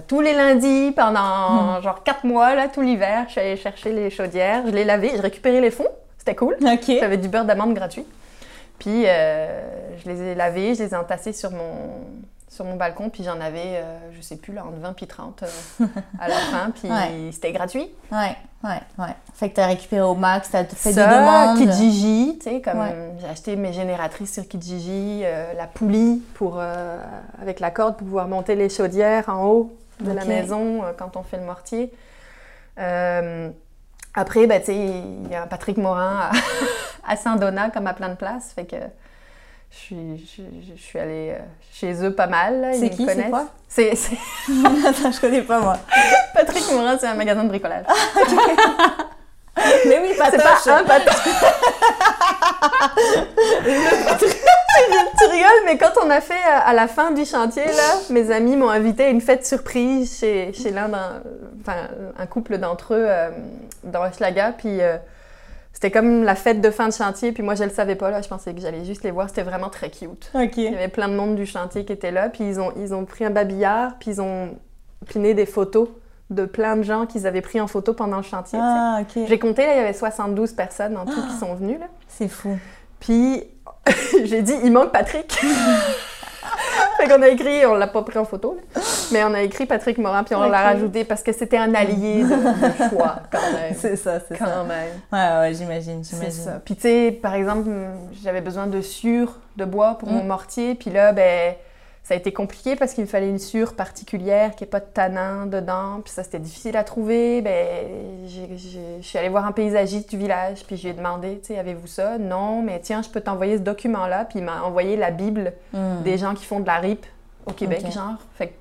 tous les lundis, pendant Mhm. genre quatre mois, là, tout l'hiver, je suis allée chercher les chaudières, je les lavais, je récupérais les fonds, c'était cool. J'avais du beurre d'amande gratuit. Puis, euh, je les ai lavés, je les ai entassés sur mon, sur mon balcon, puis j'en avais, euh, je sais plus, là, entre 20 puis 30 euh, à la fin, puis Ouais. c'était gratuit. Ouais, ouais, ouais. Fait que t'as récupéré au max, t'as fait ça, des demandes. Kijiji, tu sais, comme Ouais. j'ai acheté mes génératrices sur Kijiji, euh, la poulie pour, avec la corde pour pouvoir monter les chaudières en haut de la maison quand on fait le mortier. Après, ben, tu sais, il y a Patrick Morin à, à Saint-Donat comme à plein de places, fait que je suis, je, suis allée euh, chez eux pas mal. là, ils C'est qui, c'est quoi? C'est c'est- Attends, je connais pas moi. Patrick Morin, c'est un magasin de bricolage. Mais oui, C'est Patoche. pas un Patoche. tu rigoles, mais quand on a fait euh, à la fin du chantier, là, mes amis m'ont invité à une fête surprise chez, chez l'un d'un, enfin, un couple d'entre eux euh, dans Hochelaga, puis euh, c'était comme la fête de fin de chantier, puis moi je le savais pas là, je pensais que j'allais juste les voir, c'était vraiment très cute. Il y avait plein de monde du chantier qui était là, puis ils ont, ils ont pris un babillard, puis ils ont piné des photos de plein de gens qu'ils avaient pris en photo pendant le chantier. Ah. J'ai compté, là, il y avait 72 personnes en tout qui sont venues. C'est fou. Puis j'ai dit, il manque Patrick. fait qu'on a écrit, on l'a pas pris en photo, là, mais on a écrit Patrick Morin, puis on l'a rajouté parce que c'était un allié de, de choix, quand même. C'est ça, c'est ça. Quand même. Ouais, ouais, j'imagine, C'est j'imagine. ça. Puis tu sais, par exemple, j'avais besoin de sciure de bois pour Mm. mon mortier, puis là, ben, ça a été compliqué parce qu'il me fallait une sciure particulière qui n'est pas de tanin dedans, puis ça c'était difficile à trouver. Ben, je suis allée voir un paysagiste du village, puis je lui ai demandé, tu sais, avez-vous ça? Non, mais tiens, je peux t'envoyer ce document-là, puis il m'a envoyé la Bible Hmm. des gens qui font de la ripe au Québec, genre. Fait tu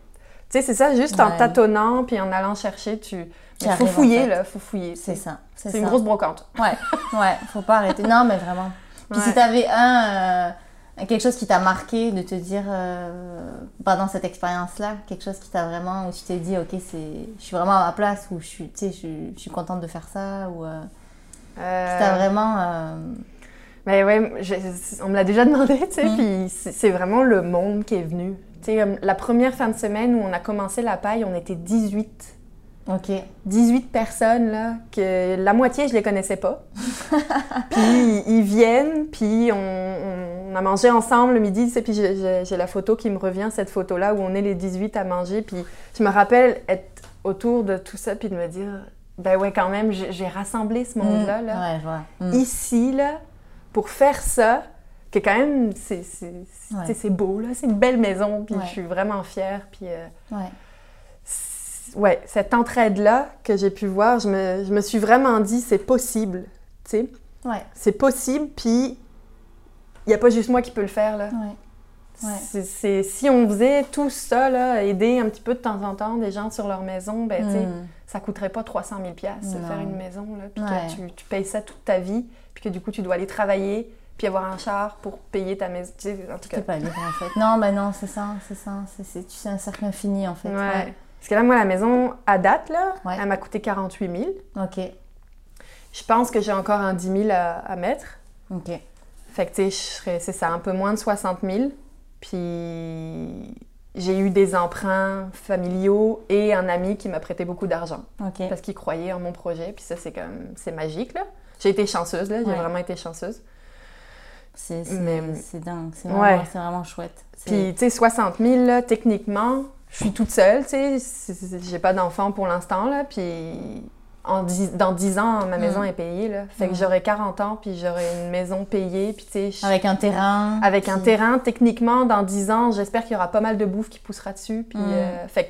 sais, c'est ça, juste en tâtonnant, puis en allant chercher, tu. Il faut arrives, en fouiller, fait. là, faut fouiller. C'est ça. C'est une grosse brocante. Ouais, ouais, faut pas arrêter. Non, mais vraiment. Puis Ouais. si t'avais un, euh, quelque chose qui t'a marqué de te dire euh, pendant cette expérience-là, quelque chose qui t'a vraiment, où tu t'es dit, ok, c'est, je suis vraiment à ma place, ou je suis, je, je suis contente de faire ça, ou euh, Euh, qui t'a vraiment. euh, Mais ouais, on me l'a déjà demandé, tu sais, Mm. puis c'est vraiment le monde qui est venu. Tu sais, la première fin de semaine où on a commencé la paille, on était 18. Ok. 18 personnes, là, que la moitié, je les connaissais pas. puis ils viennent, puis on, a mangé ensemble le midi, tu sais, puis j'ai- la photo qui me revient, cette photo-là, où on est les 18 à manger, puis je me rappelle être autour de tout ça, puis de me dire, ben ouais, quand même, j'ai rassemblé ce monde-là, là Ouais, vois. Mm. ici, là, pour faire ça, que quand même, c'est Ouais. beau, là, c'est une belle maison, puis Ouais. je suis vraiment fière, puis... euh, Ouais. cette entraide-là que j'ai pu voir, je me, je me suis vraiment dit, c'est possible, tu sais, Ouais. c'est possible, puis il n'y a pas juste moi qui peux le faire, là. Ouais. Ouais. C'est- si on faisait tout ça, là, aider un petit peu de temps en temps des gens sur leur maison, ben, tu sais, Mm. ça coûterait pas 300 000 pièces de faire une maison, là, puis Ouais. que tu, tu payes ça toute ta vie, puis que du coup, tu dois aller travailler, puis avoir un char pour payer ta maison. Tu sais, en tout cas. Pas libre en fait. Non, bah non, c'est ça, c'est ça. C'est, c'est, un cercle infini en fait. Ouais. Parce que là, moi, la maison, à date, là, Ouais. elle m'a coûté 48 000. Ok, Je pense que j'ai encore un 10 000 à, à mettre. ok. Fait que, tu sais, c'est ça, un peu moins de 60 000. Puis, j'ai eu des emprunts familiaux et un ami qui m'a prêté beaucoup d'argent. Ok. Parce qu'il croyait en mon projet. Puis ça, c'est comme, c'est magique, là. J'ai été chanceuse, là. J'ai Ouais. vraiment été chanceuse. C'est, Mais- dingue, c'est Ouais. vraiment, c'est vraiment chouette. Puis, tu sais, 60 000, là, techniquement, je suis toute seule, tu sais. J'ai pas d'enfant pour l'instant, là. Puis, en dix- dans 10 ans, ma maison Mm. est payée, là. Fait que Mm. j'aurai 40 ans, puis j'aurai une maison payée, puis tu sais... Avec un terrain. Avec un terrain, techniquement, dans 10 ans, j'espère qu'il y aura pas mal de bouffe qui poussera dessus. Puis, Mm. euh, fait que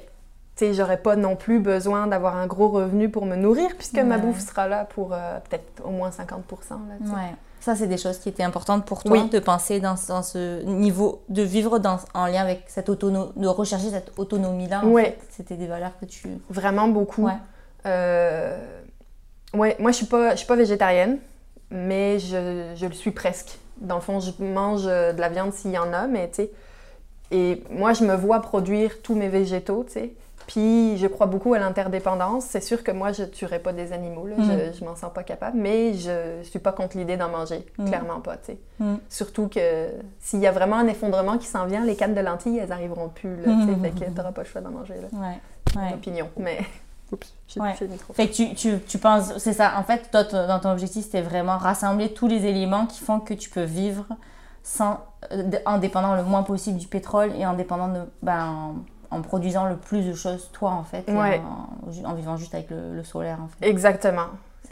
tu sais, j'aurais pas non plus besoin d'avoir un gros revenu pour me nourrir, puisque ma bouffe sera là pour euh, peut-être au moins 50 là, tu sais. Ouais. Ça, c'est des choses qui étaient importantes pour toi, Oui. de penser dans, dans ce niveau, de vivre dans, en lien avec cette autonomie, de rechercher cette autonomie-là. fait. C'était des valeurs que tu. Vraiment beaucoup. Ouais. Euh, ouais, moi, je suis pas, je suis pas végétarienne, mais je, je le suis presque. Dans le fond, je mange euh, de la viande s'il y en a, mais tu sais. Et moi, je me vois produire tous mes végétaux, tu sais. Puis, je crois beaucoup à l'interdépendance. C'est sûr que moi, je tuerais pas des animaux, là. Mm. Je, je m'en sens pas capable, mais je suis pas contre l'idée d'en manger. Mm. Clairement pas, tu. Mm. Surtout que s'il y a vraiment un effondrement qui s'en vient, les cannes de lentilles, elles arriveront plus, là, tu. Mm. Fait que t'auras pas le choix d'en manger, là. Ouais. Opinion, mais... Oups, j'ai Ouais. le micro. Fait que tu, tu, tu penses, c'est ça, en fait, toi, ton- dans ton objectif, c'était vraiment rassembler tous les éléments qui font que tu peux vivre sans, euh, en dépendant le moins possible du pétrole et en dépendant de, ben, en, produisant le plus de choses, toi, en fait, Ouais. en, en vivant juste avec le, le solaire, en fait. Exactement.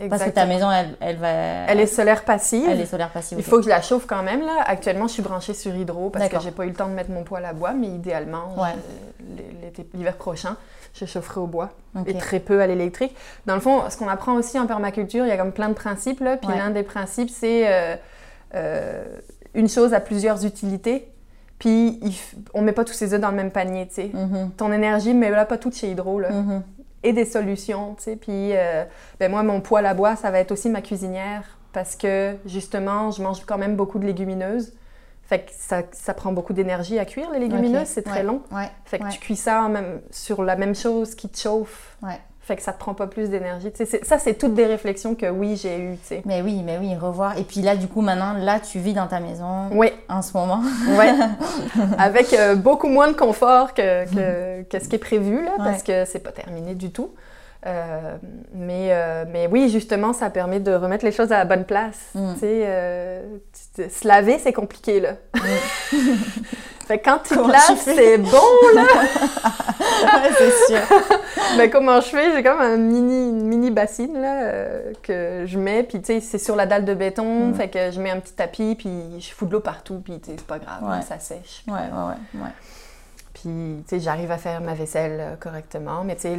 Parce que ta maison, elle, elle va... Elle est solaire passive. elle est solaire passive. Il faut que je la chauffe quand même. Là. Actuellement, je suis branchée sur hydro parce que j'ai pas eu le temps de mettre mon poêle à bois, mais idéalement, Ouais. l'hiver prochain, je chaufferai au bois et très peu à l'électrique. Dans le fond, ce qu'on apprend aussi en permaculture, il y a comme plein de principes. Là, puis Ouais. l'un des principes, c'est euh, euh, une chose a plusieurs utilités. Puis on met pas tous ses œufs dans le même panier, tu sais. Mhm. Ton énergie, mais là pas toute chez Hydro, là. Mhm. et des solutions, tu sais. Puis, euh, ben moi, mon poêle à bois, ça va être aussi ma cuisinière parce que, justement, je mange quand même beaucoup de légumineuses. Fait que ça, ça prend beaucoup d'énergie à cuire, les légumineuses, c'est très Ouais. long. Ouais. Fait que Ouais. tu cuis ça même, sur la même chose qui te chauffe. Fait que ça te prend pas plus d'énergie. Ça, c'est toutes des réflexions que, oui, j'ai eues. Mais oui, mais oui, revoir. Et puis là, du coup, maintenant, là, tu vis dans ta maison Oui, en ce moment. ouais. Avec euh, beaucoup moins de confort que, que, que ce qui est prévu, là, parce que c'est pas terminé du tout. Euh, mais, euh, mais oui, justement, ça permet de remettre les choses à la bonne place. Mm. Tu sais, se laver, c'est compliqué, là. Fait que quand tu te Comment laves, c'est bon, là. Ouais, c'est sûr. mais comment je fais? J'ai comme un mini, une mini bassine, là, euh, que je mets, puis tu sais, c'est sur la dalle de béton, Mm. fait que je mets un petit tapis, puis je fous de l'eau partout, puis tu sais, c'est pas grave, Ouais. ça sèche. Ouais, ouais, ouais. ouais. Puis, tu sais, j'arrive à faire ma vaisselle euh, correctement, mais tu sais,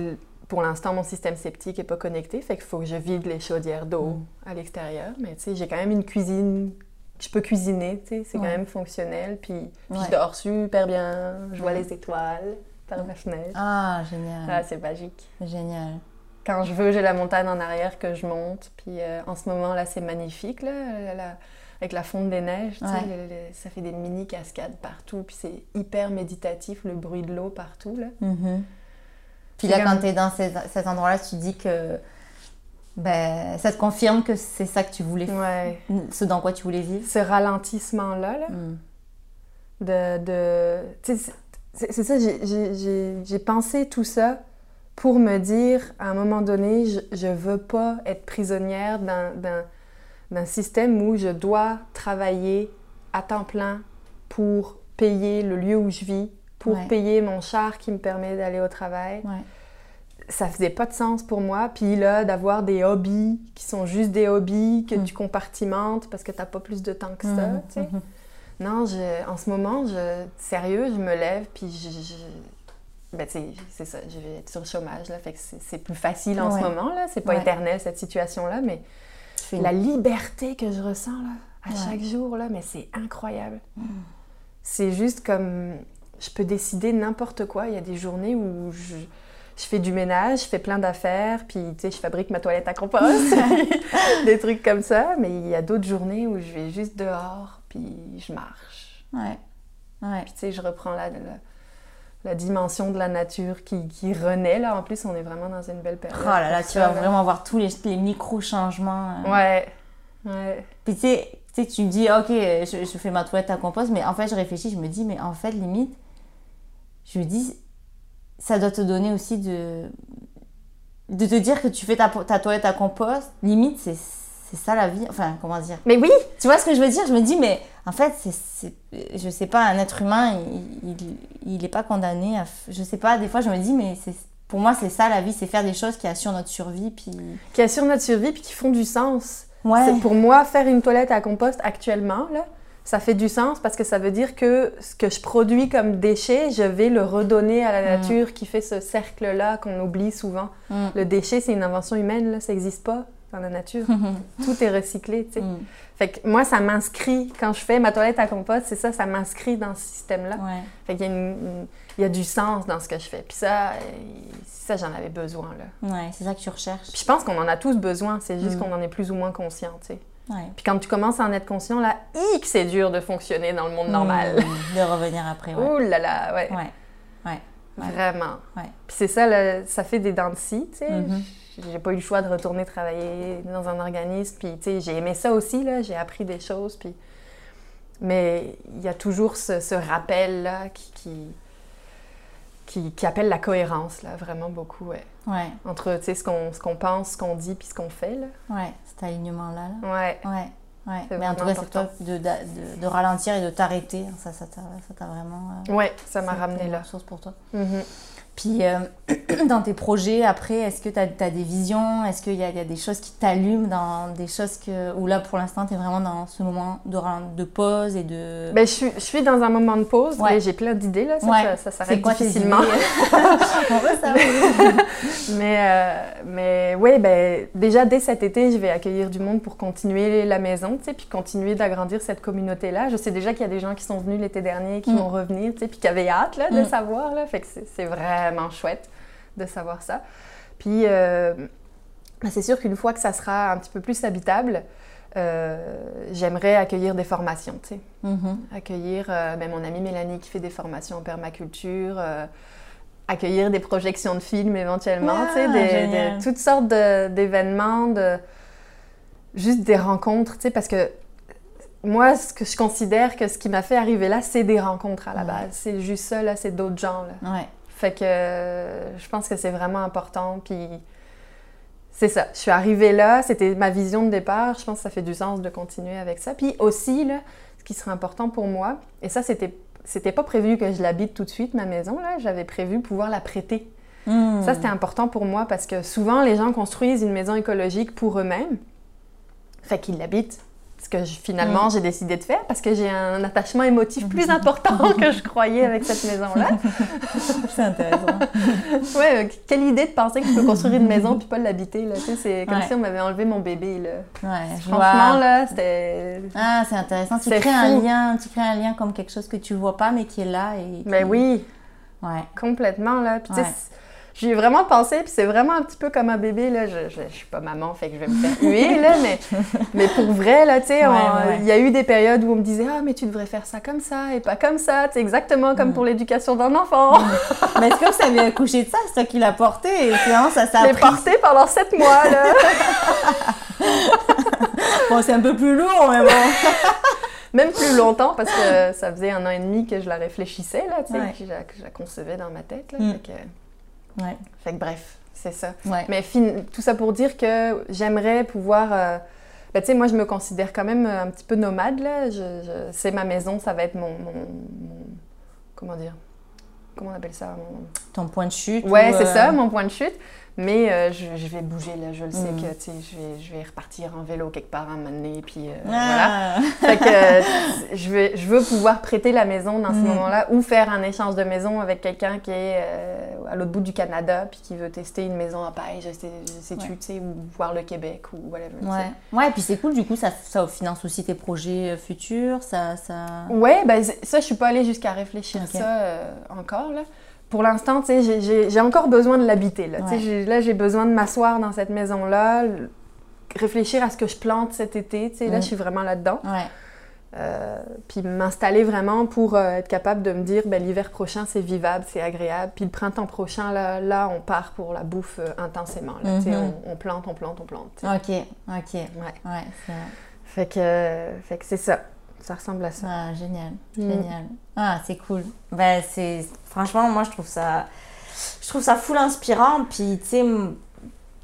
pour l'instant, mon système septique n'est pas connecté, fait qu'il faut que je vide les chaudières d'eau à l'extérieur. Mais tu sais, j'ai quand même une cuisine, je peux cuisiner, tu sais, c'est Ouais. quand même fonctionnel. Puis, puis Ouais. je dors super bien, je vois les étoiles par ma fenêtre. Ah, génial. Ah, c'est magique. Génial. Quand je veux, j'ai la montagne en arrière que je monte. Puis euh, en ce moment, là, c'est magnifique, là, la- la- avec la fonte des neiges. Ouais. le- le- ça fait des mini cascades partout. Puis c'est hyper méditatif, le bruit de l'eau partout. Là. Mhm. Puis là, quand tu es dans ces- cet endroit-là, tu dis que ben, ça te confirme que c'est ça que tu voulais, Ouais. ce dans quoi tu voulais vivre? Ce ralentissement-là, là, Mm. de... de c'est ça, j'ai- pensé tout ça pour me dire, à un moment donné, je, je veux pas être prisonnière d'un- système où je dois travailler à temps plein pour payer le lieu où je vis, pour Ouais. payer mon char qui me permet d'aller au travail. Ouais. Ça faisait pas de sens pour moi. Puis là, d'avoir des hobbies qui sont juste des hobbies que Mm. tu compartimentes parce que t'as pas plus de temps que ça, Mhm, tu sais. Non, je, en ce moment, je, sérieux, je me lève, puis je, je- ben, c'est ça, je vais être sur le chômage, là, fait que c'est plus facile en Ouais. ce moment, là, c'est pas Ouais. éternel, cette situation-là, mais la liberté que je ressens, là, à Ouais. chaque jour, là, mais c'est incroyable. C'est juste comme, je peux décider n'importe quoi, il y a des journées où je... Je fais du ménage, je fais plein d'affaires, puis tu sais, je fabrique ma toilette à compost, des trucs comme ça. Mais il y a d'autres journées où je vais juste dehors, puis je marche. Ouais. Ouais. Puis tu sais, je reprends la, la, la dimension de la nature qui, qui renaît. Là, en plus, on est vraiment dans une belle période. Oh là là, tu ça, vas là. vraiment voir tous les, les micro-changements. euh. Ouais, ouais. Puis tu sais, tu sais, tu me dis, ok, je, je fais ma toilette à compost, mais en fait, je réfléchis, je me dis, mais en fait, limite, je me dis, ça doit te donner aussi de. de te dire que tu fais ta, ta toilette à compost, limite, c'est c'est ça la vie. Enfin, comment dire? Mais oui, Tu vois ce que je veux dire? Je me dis, mais en fait, c'est, je sais pas, un être humain, il, il, il est pas condamné à. Je sais pas, des fois, je me dis, mais c'est, pour moi, c'est ça la vie, c'est faire des choses qui assurent notre survie, puis. qui assurent notre survie puis qui font du sens. Ouais. C'est pour moi, faire une toilette à compost actuellement, là, ça fait du sens parce que ça veut dire que ce que je produis comme déchet, je vais le redonner à la Mm. nature qui fait ce cercle-là qu'on oublie souvent. Mm. Le déchet, c'est une invention humaine, là, ça n'existe pas dans la nature. Tout est recyclé, tu sais. Mm. Fait que moi, ça m'inscrit, quand je fais ma toilette à compost, c'est ça, ça m'inscrit dans ce système-là. Ouais. Fait qu'il y a, une- une- il y a du sens dans ce que je fais. Puis ça, ça j'en avais besoin, là. Ouais, c'est ça que tu recherches. Puis je pense qu'on en a tous besoin, c'est juste qu'on en est plus ou moins conscient, tu sais. Ouais. Puis quand tu commences à en être conscient, là, hic, c'est dur de fonctionner dans le monde normal. Mm. De revenir après, ouais. Ouh là là, ouais. Ouais. Ouais. ouais. Vraiment. Ouais. Puis c'est ça, là, ça fait des dents de scie, tu sais. Mhm. J'ai pas eu le choix de retourner travailler dans un organisme. Puis, tu sais, j'ai aimé ça aussi, là. J'ai appris des choses. Puis... Mais il y a toujours ce, ce rappel-là qui, qui, qui, qui appelle la cohérence, là, vraiment beaucoup, ouais. Ouais. Entre, tu sais, ce qu'on qu'on pense, ce qu'on dit, puis ce qu'on fait, là. Ouais. Cet alignement-là. là. Ouais. Ouais. Ouais. Mais en tout cas, c'est toi de, de, de ralentir et de t'arrêter. Ça, ça t'a vraiment. euh, Ouais, ça m'a ramené là. ressource pour toi. Mhm. Puis, euh, dans tes projets, après, est-ce que tu as, des visions? Est-ce qu'il y, a il y a des choses qui t'allument dans des choses que, où là, pour l'instant, tu es vraiment dans ce moment de, de pause et de. Ben, je, suis, je suis dans un moment de pause, Ouais. mais j'ai plein d'idées, là. Ça, Ouais. ça, s'arrête difficilement. On savoir. Mais, euh, mais oui, ben, déjà dès cet été, je vais accueillir du monde pour continuer la maison, tu sais, puis continuer d'agrandir cette communauté-là. Je sais déjà qu'il y a des gens qui sont venus l'été dernier, qui Mm. vont revenir, tu sais, puis qui avaient hâte là, de Mm. savoir, là. Fait que c'est c'est vraiment chouette de savoir ça. Puis, euh, ben, c'est sûr qu'une fois que ça sera un petit peu plus habitable, euh, j'aimerais accueillir des formations, tu sais Mhm. accueillir euh, ben, mon amie Mélanie qui fait des formations en permaculture, euh, accueillir des projections de films éventuellement, Ah, tu sais, des- des- toutes sortes de- d'événements, de, juste des rencontres, tu sais, parce que moi, ce que je considère que ce qui m'a fait arriver là, c'est des rencontres à la Ouais. base. C'est juste ça, là, c'est d'autres gens, là. Ouais. Fait que euh, je pense que c'est vraiment important. Puis c'est ça. Je suis arrivée là, c'était ma vision de départ. Je pense que ça fait du sens de continuer avec ça. Puis aussi, là, ce qui serait important pour moi, et ça, c'était. C'était pas prévu que je l'habite tout de suite, ma maison. là. J'avais prévu pouvoir la prêter. Mm. Ça, c'était important pour moi parce que souvent, les gens construisent une maison écologique pour eux-mêmes. Fait qu'ils l'habitent. Ce que je- finalement, j'ai décidé de faire parce que j'ai un attachement émotif plus important que je croyais avec cette maison-là. C'est intéressant. Ouais, euh, quelle idée de penser que tu peux construire une maison puis pas l'habiter. Tu sais, c'est comme Ouais. si on m'avait enlevé mon bébé, là. Ouais, je Franchement, vois. là, c'était... Ah, c'est intéressant. Tu crées un lien, tu crées un lien comme quelque chose que tu vois pas mais qui est là et. qui- Ben oui, Ouais. complètement, là. Puis Ouais. C'est- j'y ai vraiment pensé, puis c'est vraiment un petit peu comme un bébé, là. Je, je, je suis pas maman, fait que je vais me faire huer, là, mais, mais pour vrai, là, tu sais, Ouais, on- ouais. il y a eu des périodes où on me disait « Ah, mais tu devrais faire ça comme ça et pas comme ça. » sais, exactement comme Mm. pour l'éducation d'un enfant. Mais c'est comme ça vient accoucher de ça, c'est toi qui l'as porté et finalement ça s'est appris. porté pendant sept mois, là. Bon, c'est un peu plus lourd, mais bon. Même plus longtemps parce que ça faisait un an et demi que je la réfléchissais, là, tu sais, que, je la, que je la concevais dans ma tête. Là, Mm. fait, que, Ouais. fait que bref, c'est ça. Ouais. Mais fin- tout ça pour dire que j'aimerais pouvoir. euh, ben, tu sais, moi, je me considère quand même un petit peu nomade, là. Je, je- c'est ma maison, ça va être mon, mon- mon- Comment dire? Comment on appelle ça? Mon- Ton point de chute. Ouais, ou, c'est euh, ça, mon point de chute. Mais euh, je, je vais bouger, là. Je le sais Mm. que, tu sais, je vais, je vais repartir en vélo quelque part un moment donné, puis euh, voilà. Ah. Fait que euh, je, vais, je veux pouvoir prêter la maison dans ce Mm. moment-là ou faire un échange de maison avec quelqu'un qui est euh, à l'autre bout du Canada puis qui veut tester une maison à paille, je sais, je sais tu sais, ou voir le Québec ou whatever. Ouais. ouais, puis c'est cool, du coup, ça, ça finance aussi tes projets futurs, ça... ça... Ouais, ben ça, je suis pas allée jusqu'à réfléchir Ok. ça encore, là. Pour l'instant, tu sais, j'ai- encore besoin de l'habiter, là. Ouais. j'ai- là, j'ai besoin de m'asseoir dans cette maison-là, réfléchir à ce que je plante cet été, tu sais. Là, Mm. je suis vraiment là-dedans. Ouais. Euh, puis m'installer vraiment pour euh, être capable de me dire ben, l'hiver prochain c'est vivable, c'est agréable. Puis le printemps prochain, là, là on part pour la bouffe euh, intensément. Là, sais, Mhm. on, on plante, on plante, on plante. Ok, ok. Ouais. Ouais, c'est Fait que, fait que c'est ça. Ça ressemble à ça. ah, génial, Mm. génial. Ah, c'est cool. Ben, c'est... Franchement, moi, je trouve ça... Je trouve ça full inspirant, puis, tu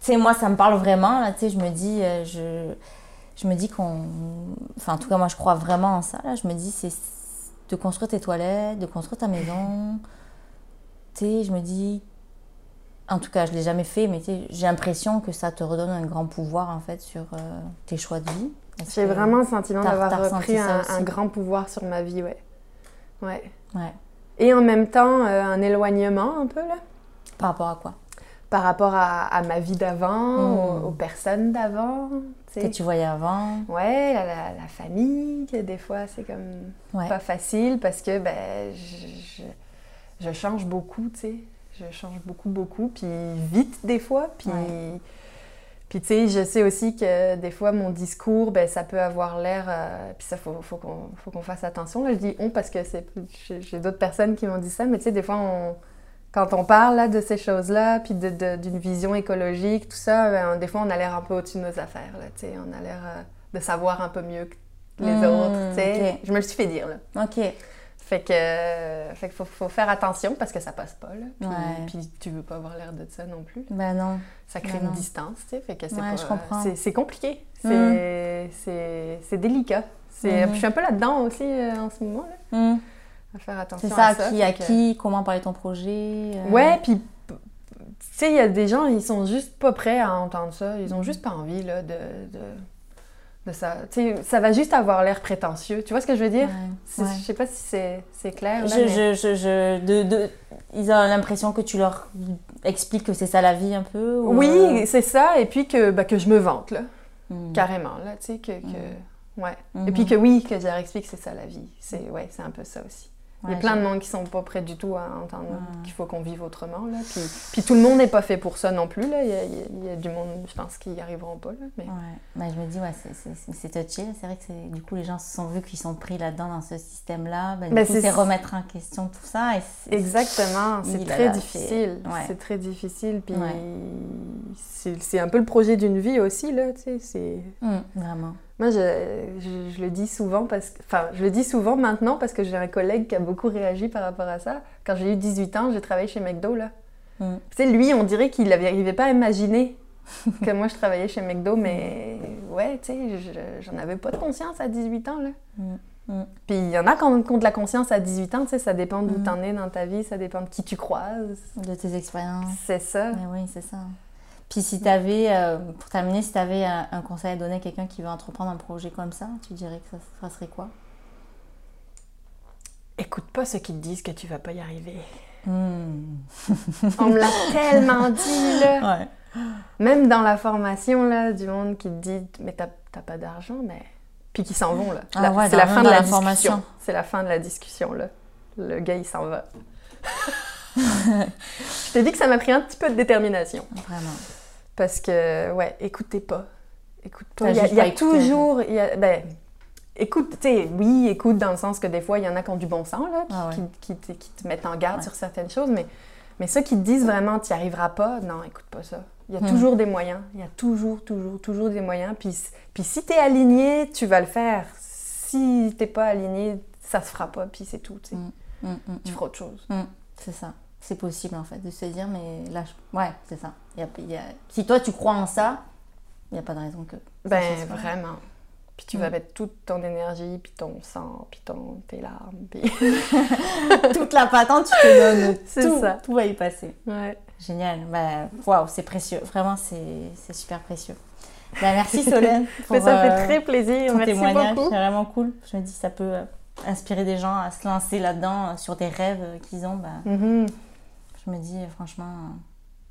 sais... moi, ça me parle vraiment, là, tu sais, je me dis... euh, je... Je me dis qu'on... Enfin, en tout cas, moi, je crois vraiment en ça, là. Je me dis, c'est de construire tes toilettes, de construire ta maison. Tu sais, je me dis... En tout cas, je l'ai jamais fait, mais j'ai l'impression que ça te redonne un grand pouvoir en fait sur euh, tes choix de vie. J'ai vraiment le sentiment d'avoir repris un, grand pouvoir sur ma vie, ouais. Ouais. Ouais. Et en même temps, euh, un éloignement un peu, là, Par rapport à quoi? Par rapport à, à ma vie d'avant, Mm. aux, aux personnes d'avant, Que tu voyais avant. Ouais, la, la- la famille, que des fois, c'est comme Ouais. pas facile parce que, ben, je, je- je change beaucoup, tu sais. Je change beaucoup, beaucoup, puis vite des fois, puis... Ouais. Puis tu sais, je sais aussi que des fois, mon discours, ben, ça peut avoir l'air... euh, puis ça, faut, faut qu'on faut qu'on fasse attention. Là, je dis « on » parce que j'ai d'autres personnes qui m'ont dit ça, mais tu sais, des fois, on, quand on parle là, de ces choses-là, puis d'une vision écologique, tout ça, ben, des fois, on a l'air un peu au-dessus de nos affaires. Là, on a l'air euh, de savoir un peu mieux que les Mm, autres. tu sais. ok. Je me le suis fait dire. Là. Ok. Fait que, fait que faut, faut faire attention parce que ça passe pas. Là. Puis, Ouais. puis tu veux pas avoir l'air de ça non plus. Ben non. Ça crée Ben une non. distance, tu sais. Fait que c'est Ouais, je comprends. c'est- C'est compliqué. C'est Mm. c'est- c'est délicat. C'est- Mhm. puis Je suis un peu là-dedans aussi euh, en ce moment, là, Hmm. à faire attention C'est ça, à à ça. qui, fait à qui, comment parler ton projet. euh, Ouais, puis tu sais, il y a des gens, ils sont juste pas prêts à entendre ça. Ils ont juste pas envie, là, de... de... de ça. Tu sais, ça va juste avoir l'air prétentieux. Tu vois ce que je veux dire? ouais, ouais. Je sais pas si c'est clair. là, Je, mais- je, je, de, de- ils ont l'impression que tu leur expliques que c'est ça la vie un peu ou, Oui, euh, c'est ça. Et puis que, bah, que je me vante, là. hmm. Carrément, là, tu sais, que... que- Ouais. Mhm. Et puis que oui, que je leur explique que c'est ça la vie. C'est ouais, c'est un peu ça aussi. Il y a plein de monde qui sont pas prêts du tout à entendre Mhm. qu'il faut qu'on vive autrement. Là. Puis, puis tout le monde n'est pas fait pour ça non plus. Là. Il, y a, il y du monde, je pense, qui n'y arriveront pas. Là. Mais... Ouais, mais je me dis, ouais, c'est- touché. C'est vrai que du coup, les gens se sont vus qu'ils sont pris là-dedans, dans ce système-là. Ben, Ben, c'est- remettre en question tout ça. Et Exactement, c'est très là, difficile. c'est- ouais. C'est très difficile. Puis Ouais. c'est un peu le projet d'une vie aussi. Là, tu sais. Hmm, vraiment. Moi, je, je- je le dis souvent parce que, enfin, je le dis souvent maintenant parce que j'ai un collègue qui a beaucoup réagi par rapport à ça. Quand j'ai eu 18 ans, j'ai travaillé chez McDo là. Mm. Tu lui, on dirait qu'il n'arrivait pas à imaginer que moi je travaillais chez McDo, mais ouais, tu sais, je- j'en avais pas de conscience à 18 ans là. Mm. Mm. Puis il y en a qui ont de la conscience à 18 ans, tu sais, ça dépend d'où Mm. t'en es dans ta vie, ça dépend de qui tu croises. De tes expériences. C'est ça. Mais oui, c'est ça. Puis si tu avais, pour terminer, si tu avais un, un conseil à donner à quelqu'un qui veut entreprendre un projet comme ça, tu dirais que ça, ça serait quoi? Écoute pas ceux qui te disent que tu vas pas y arriver. Hmm. On me l'a tellement dit là. Ouais. Même dans la formation, là, du monde qui te dit Mais t'as t'as pas d'argent, mais. Puis qui s'en vont, là. Ah ouais, c'est la fin de la, la formation. discussion. C'est la fin de la discussion, là. Le gars, il s'en va. Je t'ai dit que ça m'a pris un petit peu de détermination. Vraiment. Parce que, ouais, écoutez pas. Écoute pas. T'as Il y a, y a toujours. y a- ben, écoute, tu sais, oui, écoute dans le sens que des fois, il y en a qui ont du bon sens, là, qui, Ah ouais. qui- qui te, qui te mettent en garde Ouais. sur certaines choses, mais, mais ceux qui te disent vraiment, tu n'y arriveras pas, non, écoute pas ça. Il y a Hmm. toujours des moyens. Il y a toujours, toujours, toujours des moyens. Puis, puis si tu es aligné, tu vas le faire. Si t'es pas aligné, ça se fera pas, puis c'est tout, tu sais. Mm. Mm, mm, Tu mm. feras autre chose. C'est ça. C'est possible en fait de se dire, mais là, je- ouais, c'est ça. Il y a- il y a- Si toi tu crois en ça, il n'y a pas de raison que. Ben, vraiment. Puis tu Mm. vas mettre toute ton énergie, puis ton sang, puis ton, tes larmes, puis... Toute la patente, tu te donnes. C'est tout, ça. Tout va y passer. Ouais. Génial. Bah, Waouh, c'est précieux. Vraiment, c'est c'est super précieux. Bah, merci Solène. pour, Mais ça me euh, fait très plaisir. ton Merci témoignage. C'est vraiment cool. Je me dis, ça peut euh, inspirer des gens à se lancer là-dedans euh, sur des rêves qu'ils ont. Bah. Je me dis, franchement,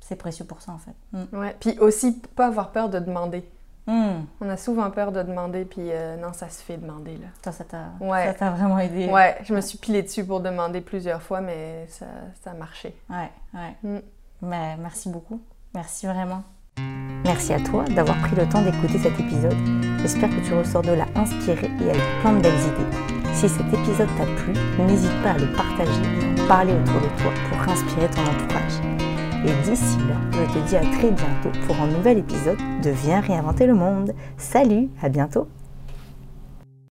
c'est précieux pour ça en fait. Mm. Ouais. Puis aussi, pas avoir peur de demander. Mm. On a souvent peur de demander, puis euh, non, ça se fait demander, là. Toi, ça t'a Ouais. ça t'a vraiment aidé. Ouais, je me suis pilée dessus pour demander plusieurs fois, mais ça, ça a marché. Ouais, ouais. Mm. Bah, merci beaucoup. Merci vraiment. Merci à toi d'avoir pris le temps d'écouter cet épisode. J'espère que tu ressors de là inspiré et avec plein de belles idées. Si cet épisode t'a plu, n'hésite pas à le partager parler autour de toi pour inspirer ton entourage. Et d'ici là, je te dis à très bientôt pour un nouvel épisode de Viens réinventer le monde. Salut, à bientôt